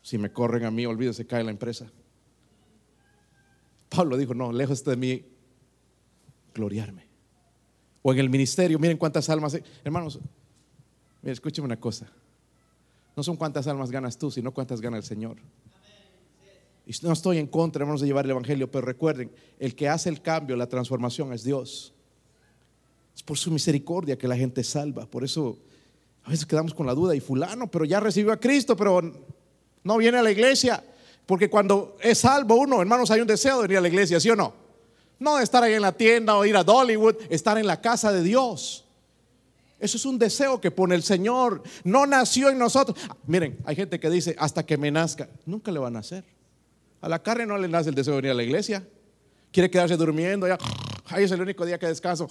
Si me corren a mí, olvídese, cae la empresa. Pablo dijo, no, lejos de mí gloriarme. O en el ministerio, miren cuántas almas. Hay. Hermanos, escúcheme una cosa. No son cuántas almas ganas tú, sino cuántas gana el Señor. Y no estoy en contra, hermanos, de llevar el Evangelio, pero recuerden, el que hace el cambio, la transformación es Dios. por su misericordia que la gente salva. Por eso a veces quedamos con la duda y fulano, pero ya recibió a Cristo, pero no viene a la iglesia. Porque cuando es salvo uno, hermanos, hay un deseo de venir a la iglesia, ¿sí o no? No de estar ahí en la tienda o ir a Dollywood, estar en la casa de Dios. Eso es un deseo que pone el Señor. No nació en nosotros. Miren, hay gente que dice, hasta que me nazca. Nunca le va a nacer. A la carne no le nace el deseo de venir a la iglesia. Quiere quedarse durmiendo. Ya, ahí es el único día que descanso.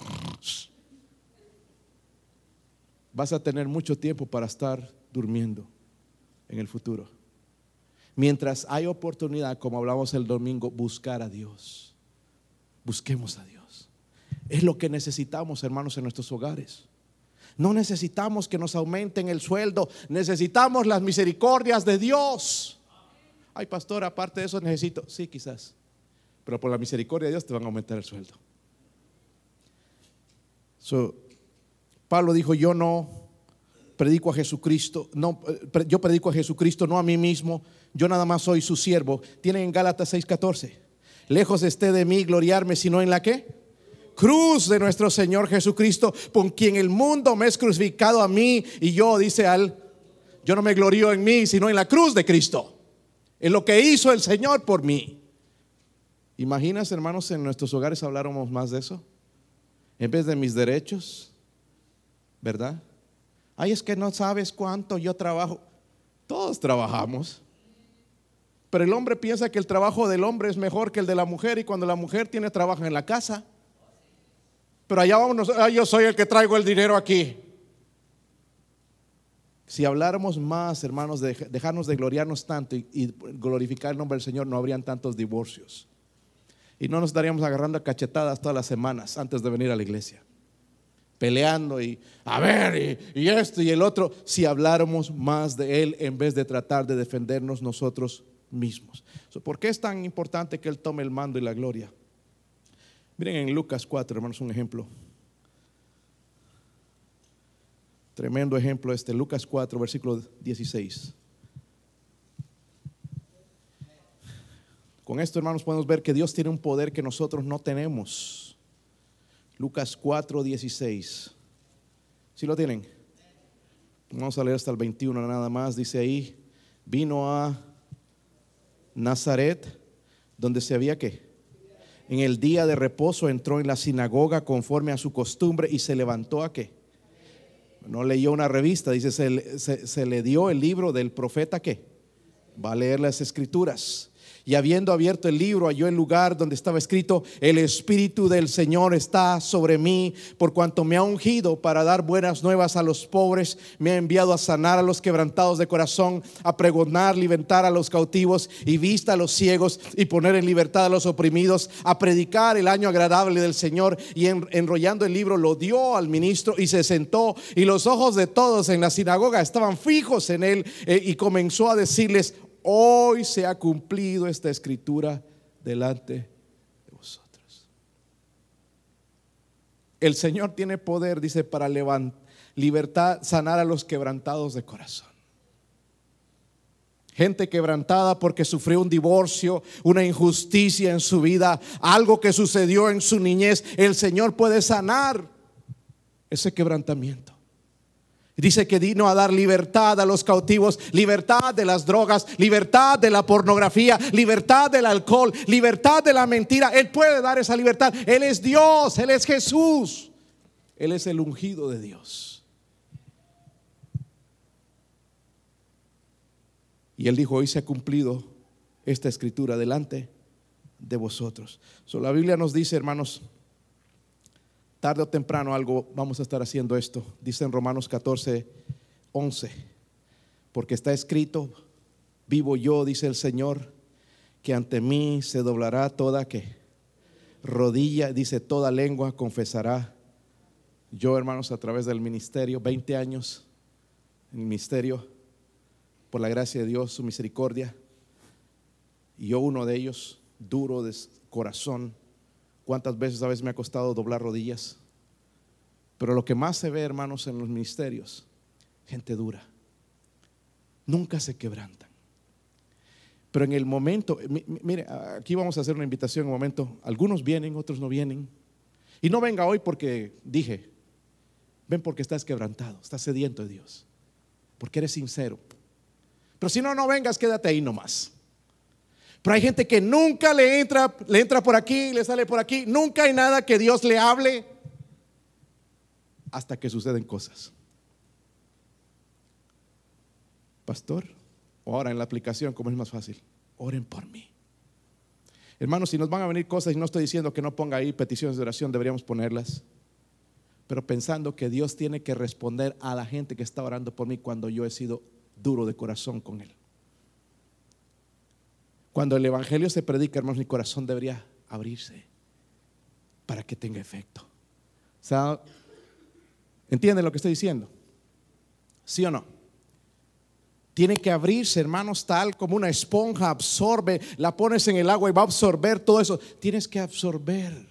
Vas a tener mucho tiempo para estar durmiendo en el futuro. Mientras hay oportunidad, como hablamos el domingo, buscar a Dios. Busquemos a Dios. Es lo que necesitamos, hermanos, en nuestros hogares. No necesitamos que nos aumenten el sueldo, necesitamos las misericordias de Dios. Ay, pastor, aparte de eso necesito, sí, quizás, pero por la misericordia de Dios te van a aumentar el sueldo. Pablo dijo, yo no predico a Jesucristo, no, eh, yo predico a Jesucristo, no a mí mismo, yo nada más soy su siervo. Tienen en Gálatas 6:14, lejos esté de mí gloriarme, sino en la que? cruz de nuestro Señor Jesucristo, con quien el mundo me es crucificado a mí y yo, dice al, yo no me glorío en mí, sino en la cruz de Cristo, en lo que hizo el Señor por mí. ¿Imaginas, hermanos, en nuestros hogares habláramos más de eso? En vez de mis derechos, ¿verdad? Ay, es que no sabes cuánto yo trabajo. Todos trabajamos. Pero el hombre piensa que el trabajo del hombre es mejor que el de la mujer y cuando la mujer tiene trabajo en la casa. Pero allá vamos, yo soy el que traigo el dinero aquí. Si habláramos más, hermanos, de dejarnos de gloriarnos tanto y, glorificar el nombre del Señor, no habrían tantos divorcios. Y no nos estaríamos agarrando a cachetadas todas las semanas antes de venir a la iglesia. Peleando y a ver, y, esto y el otro. Si habláramos más de Él en vez de tratar de defendernos nosotros mismos. ¿Por qué es tan importante que Él tome el mando y la gloria? Miren en Lucas 4, hermanos, un ejemplo. Tremendo ejemplo este, Lucas 4, versículo 16. Con esto, hermanos, podemos ver que Dios tiene un poder que nosotros no tenemos. Lucas 4, 16. ¿Sí lo tienen? Vamos a leer hasta el 21 nada más. Dice ahí, vino a Nazaret, donde se había que en el día de reposo entró en la sinagoga conforme a su costumbre y se levantó a qué. No leyó una revista, dice, se, le dio el libro del profeta que va a leer las escrituras y habiendo abierto el libro halló el lugar donde estaba escrito, el Espíritu del Señor está sobre mí, por cuanto me ha ungido para dar buenas nuevas a los pobres, me ha enviado a sanar a los quebrantados de corazón, a pregonar, libertar a los cautivos y vista a los ciegos y poner en libertad a los oprimidos, a predicar el año agradable del Señor y enrollando el libro lo dio al ministro y se sentó y los ojos de todos en la sinagoga estaban fijos en él eh, y comenzó a decirles, hoy se ha cumplido esta escritura delante de vosotros. El Señor tiene poder, dice, para levantar, libertad, sanar a los quebrantados de corazón. Gente quebrantada porque sufrió un divorcio, una injusticia en su vida, algo que sucedió en su niñez. El Señor puede sanar ese quebrantamiento. Dice que vino a dar libertad a los cautivos, libertad de las drogas, libertad de la pornografía, libertad del alcohol, libertad de la mentira. Él puede dar esa libertad. Él es Dios, Él es Jesús. Él es el ungido de Dios. Y él dijo, hoy se ha cumplido esta escritura delante de vosotros. la Biblia nos dice, hermanos, tarde o temprano algo vamos a estar haciendo esto. Dice en Romanos 14, 11, porque está escrito, vivo yo, dice el Señor, que ante mí se doblará toda que rodilla, dice toda lengua confesará. Yo, hermanos, a través del ministerio, 20 años en el ministerio, por la gracia de Dios, su misericordia, y yo uno de ellos, duro de corazón, ¿Cuántas veces a veces me ha costado doblar rodillas? Pero lo que más se ve, hermanos, en los ministerios, gente dura. Nunca se quebrantan. Pero en el momento, mire, aquí vamos a hacer una invitación en un momento. Algunos vienen, otros no vienen. Y no venga hoy porque dije, Ven porque estás quebrantado, estás sediento de Dios, porque eres sincero. Pero si no, no vengas, quédate ahí nomás. Pero hay gente que nunca le entra, le entra por aquí, le sale por aquí, nunca hay nada que Dios le hable hasta que suceden cosas. Pastor, ahora en la aplicación, como es más fácil, oren por mí. Hermanos, si nos van a venir cosas, y no estoy diciendo que no ponga ahí peticiones de oración, deberíamos ponerlas, pero pensando que Dios tiene que responder a la gente que está orando por mí cuando yo he sido duro de corazón con Él. Cuando el Evangelio se predica, hermanos, mi corazón debería abrirse para que tenga efecto. O ¿entienden lo que estoy diciendo? ¿Sí o no? Tiene que abrirse, hermanos, tal como una esponja absorbe, la pones en el agua y va a absorber todo eso. Tienes que absorber.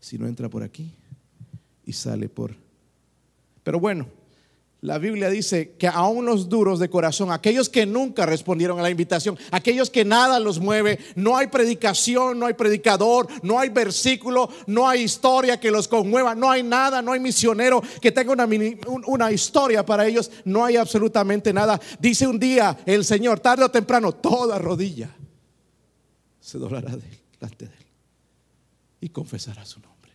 Si no entra por aquí y sale por... Pero bueno, la Biblia dice que aún los duros de corazón, aquellos que nunca respondieron a la invitación, aquellos que nada los mueve, no hay predicación, no hay predicador, no hay versículo, no hay historia que los conmueva, no hay nada, no hay misionero que tenga una, una historia para ellos, no hay absolutamente nada. Dice un día el Señor, tarde o temprano, toda rodilla se doblará delante de él y confesará su nombre.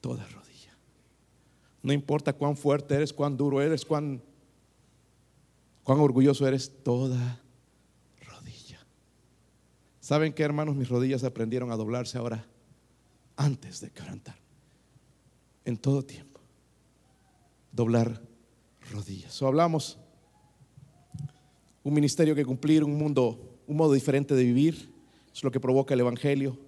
Toda rodilla. No importa cuán fuerte eres, cuán duro eres, cuán, cuán orgulloso eres, toda rodilla. ¿Saben qué, hermanos? Mis rodillas aprendieron a doblarse ahora antes de cantar. En todo tiempo. Doblar rodillas. O hablamos un ministerio que cumplir, un mundo, un modo diferente de vivir. Es lo que provoca el Evangelio.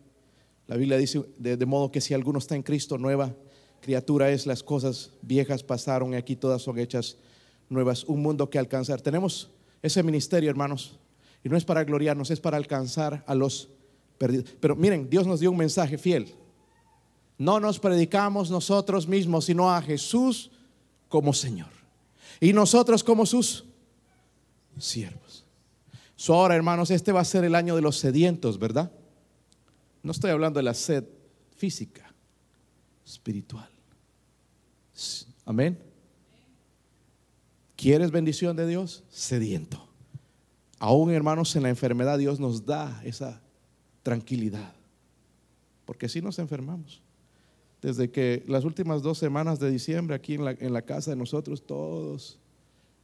La Biblia dice de, de modo que si alguno está en Cristo, nueva criatura es, las cosas viejas pasaron y aquí todas son hechas nuevas, un mundo que alcanzar. Tenemos ese ministerio, hermanos, y no es para gloriarnos, es para alcanzar a los perdidos. Pero miren, Dios nos dio un mensaje fiel. No nos predicamos nosotros mismos, sino a Jesús como Señor. Y nosotros como sus siervos. So ahora, hermanos, este va a ser el año de los sedientos, ¿verdad? No estoy hablando de la sed física, espiritual. Amén. ¿Quieres bendición de Dios? Sediento. Aún hermanos en la enfermedad Dios nos da esa tranquilidad. Porque si nos enfermamos. Desde que las últimas dos semanas de diciembre aquí en la, en la casa de nosotros todos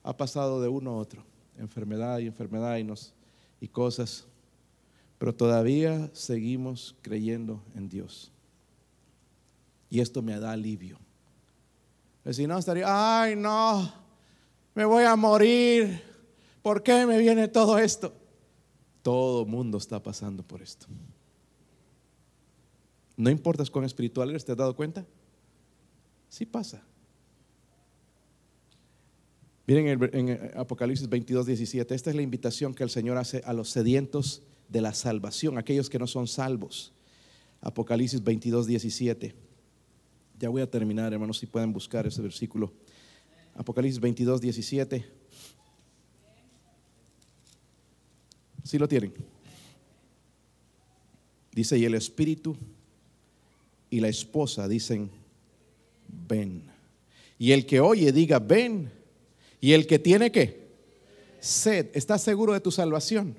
ha pasado de uno a otro. Enfermedad y enfermedad y, nos, y cosas. Pero todavía seguimos creyendo en Dios. Y esto me da alivio. Si no, estaría, ay, no, me voy a morir. ¿Por qué me viene todo esto? Todo mundo está pasando por esto. No importa cuán espiritual eres, ¿te has dado cuenta? Sí pasa. Miren en, Apocalipsis 22, 17, esta es la invitación que el Señor hace a los sedientos de la salvación, aquellos que no son salvos. Apocalipsis 22, 17. Ya voy a terminar, hermanos, si pueden buscar ese versículo. Apocalipsis 22, 17. Si lo tienen. Dice, y el espíritu y la esposa dicen, ven. Y el que oye diga, ven. Y el que tiene que sed, ¿estás seguro de tu salvación?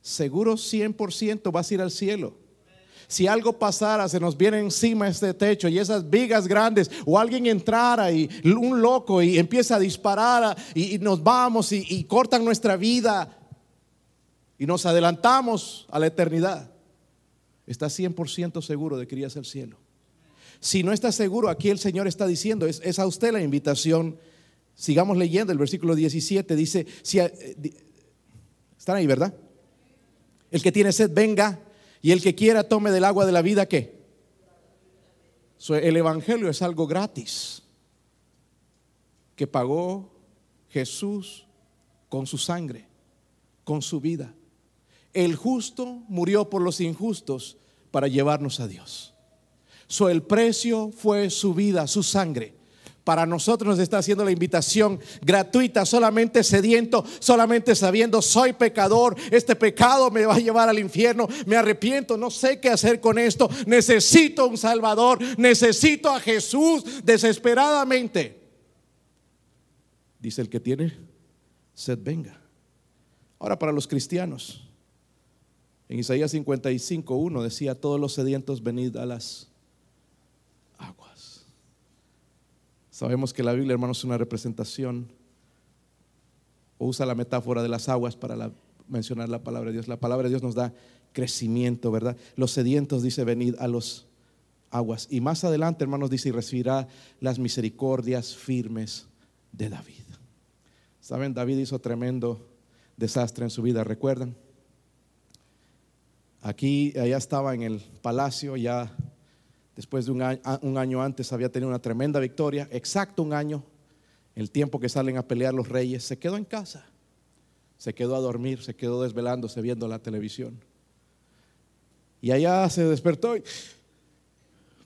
Seguro 100% vas a ir al cielo si algo pasara, se nos viene encima este techo y esas vigas grandes, o alguien entrara y un loco y empieza a disparar y, nos vamos y, cortan nuestra vida y nos adelantamos a la eternidad, ¿estás 100% seguro de que irías al cielo? Si no estás seguro, aquí el Señor está diciendo, es, es a usted la invitación. Sigamos leyendo el versículo 17, dice, si, eh, están ahí, ¿verdad? El que tiene sed, venga y el que quiera tome del agua de la vida, ¿qué? el Evangelio es algo gratis que pagó Jesús con su sangre, con su vida. El justo murió por los injustos para llevarnos a Dios. So, el precio fue su vida, su sangre, para nosotros nos está haciendo la invitación gratuita, solamente sediento, solamente sabiendo, soy pecador, este pecado me va a llevar al infierno, me arrepiento, no sé qué hacer con esto, necesito un Salvador, necesito a Jesús desesperadamente. Dice el que tiene sed, venga. Ahora para los cristianos. En Isaías 55, 1 decía, todos los sedientos venid a las aguas. Sabemos que la Biblia, hermanos, es una representación o usa la metáfora de las aguas para mencionar la palabra de Dios. La palabra de Dios nos da crecimiento, ¿verdad? Los sedientos dice, venid a los aguas. Y más adelante, hermanos, dice, y recibirá las misericordias firmes de David. Saben, David hizo tremendo desastre en su vida, ¿recuerdan? Aquí, allá estaba en el palacio, ya después de un año, un año antes había tenido una tremenda victoria, exacto un año, el tiempo que salen a pelear los reyes, se quedó en casa, se quedó a dormir, se quedó desvelándose viendo la televisión. Y allá se despertó y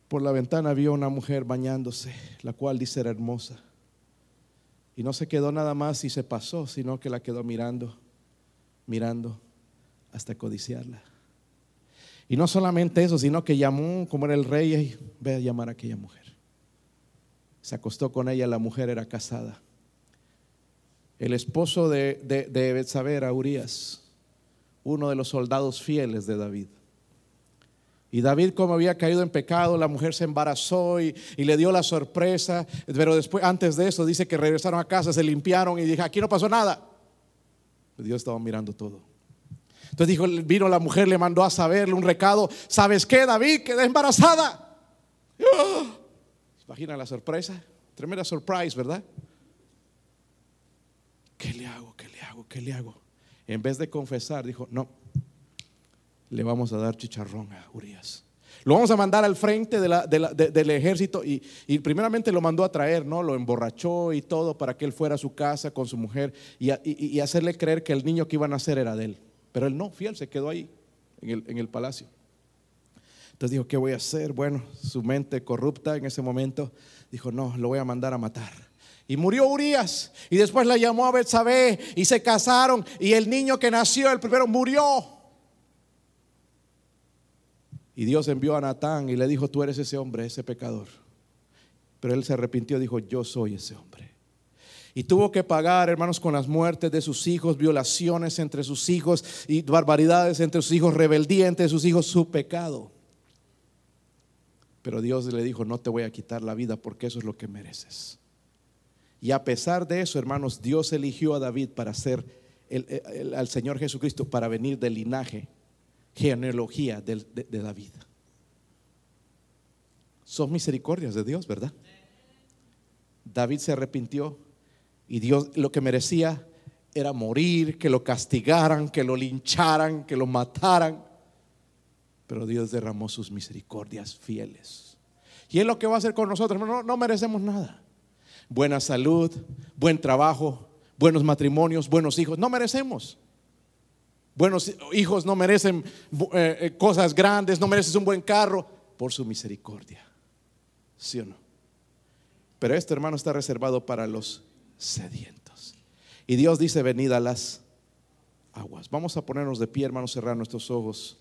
por la ventana vio una mujer bañándose, la cual dice era hermosa. Y no se quedó nada más y se pasó, sino que la quedó mirando, mirando hasta codiciarla. Y no solamente eso, sino que llamó, como era el rey, y ve a llamar a aquella mujer. Se acostó con ella, la mujer era casada. El esposo de, de, de era Urias, uno de los soldados fieles de David. Y David, como había caído en pecado, la mujer se embarazó y, y, le dio la sorpresa. Pero después, antes de eso, dice que regresaron a casa, se limpiaron y dije, aquí no pasó nada. Dios estaba mirando todo. Entonces dijo, vino la mujer, le mandó a saberle un recado. ¿Sabes qué, David? Quedé embarazada. Imagina la sorpresa. Tremenda surprise, ¿verdad? ¿Qué le hago? ¿Qué le hago? ¿Qué le hago? En vez de confesar, dijo, no, le vamos a dar chicharrón a Urias. Lo vamos a mandar al frente del ejército y, primeramente lo mandó a traer, ¿no? Lo emborrachó y todo para que él fuera a su casa con su mujer y, y hacerle creer que el niño que iba a nacer era de él. Pero él no, fiel, se quedó ahí, en el, palacio. Entonces dijo, ¿qué voy a hacer? Bueno, su mente corrupta en ese momento dijo, no, lo voy a mandar a matar. Y murió Urias. Y después la llamó a Betsabé y se casaron. Y el niño que nació, el primero, murió. Y Dios envió a Natán y le dijo, tú eres ese hombre, ese pecador. Pero él se arrepintió y dijo, yo soy ese hombre. Y tuvo que pagar, hermanos, con las muertes de sus hijos, violaciones entre sus hijos y barbaridades entre sus hijos, rebeldía entre sus hijos, su pecado. Pero Dios le dijo, no te voy a quitar la vida porque eso es lo que mereces. Y a pesar de eso, hermanos, Dios eligió a David para ser al Señor Jesucristo, para venir del linaje, genealogía de, David. Son misericordias de Dios, ¿verdad? David se arrepintió y Dios lo que merecía era morir, que lo castigaran, que lo lincharan, que lo mataran. Pero Dios derramó sus misericordias fieles. Y es lo que va a hacer con nosotros. No, no merecemos nada. Buena salud, buen trabajo, buenos matrimonios, buenos hijos. No merecemos. Buenos hijos no merecen eh, eh, cosas grandes, no mereces un buen carro por su misericordia. ¿Sí o no? Pero este hermano está reservado para los sedientos. Y Dios dice, venid a las aguas. Vamos a ponernos de pie, hermanos, cerrar nuestros ojos.